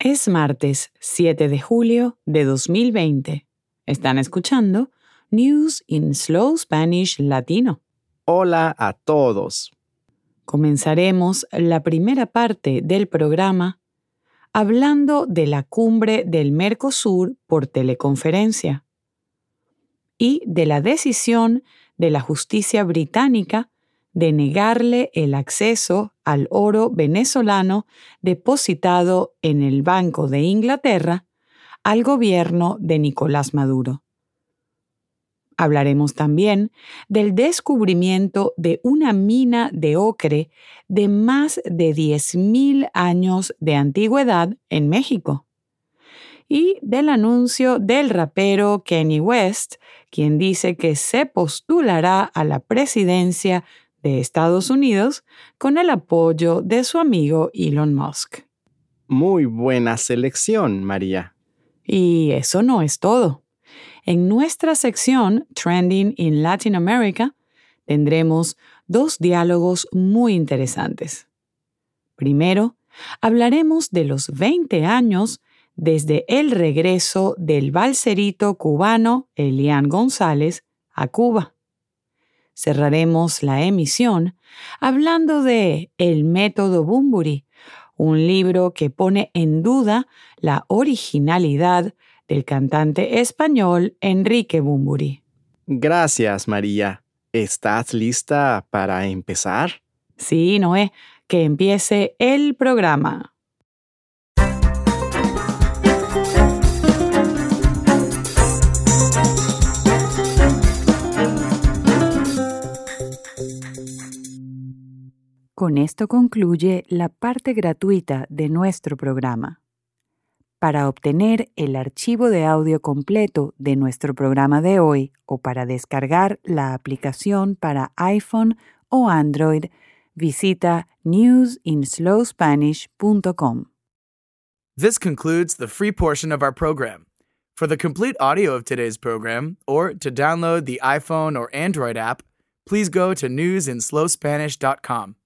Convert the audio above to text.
Es martes 7 de julio de 2020. Están escuchando News in Slow Spanish Latino. Hola a todos. Comenzaremos la primera parte del programa hablando de la cumbre del Mercosur por teleconferencia y de la decisión de la justicia británica de negarle el acceso al oro venezolano depositado en el Banco de Inglaterra al gobierno de Nicolás Maduro. Hablaremos también del descubrimiento de una mina de ocre de más de 10.000 años de antigüedad en México y del anuncio del rapero Kenny West, quien dice que se postulará a la presidencia de Estados Unidos con el apoyo de su amigo Elon Musk. Muy buena selección, María. Y eso no es todo. En nuestra sección Trending in Latin America tendremos dos diálogos muy interesantes. Primero, hablaremos de los 20 años desde el regreso del balserito cubano Elian González a Cuba cerraremos la emisión hablando de El método Bumburi, un libro que pone en duda la originalidad del cantante español Enrique Bumburi. Gracias, María. ¿Estás lista para empezar? Sí, Noé, que empiece el programa. Con esto concluye la parte gratuita de nuestro programa. Para obtener el archivo de audio completo de nuestro programa de hoy o para descargar la aplicación para iPhone o Android, visita newsinslowspanish.com. This concludes the free portion of our program. For the complete audio of today's program or to download the iPhone or Android app, please go to newsinslowspanish.com.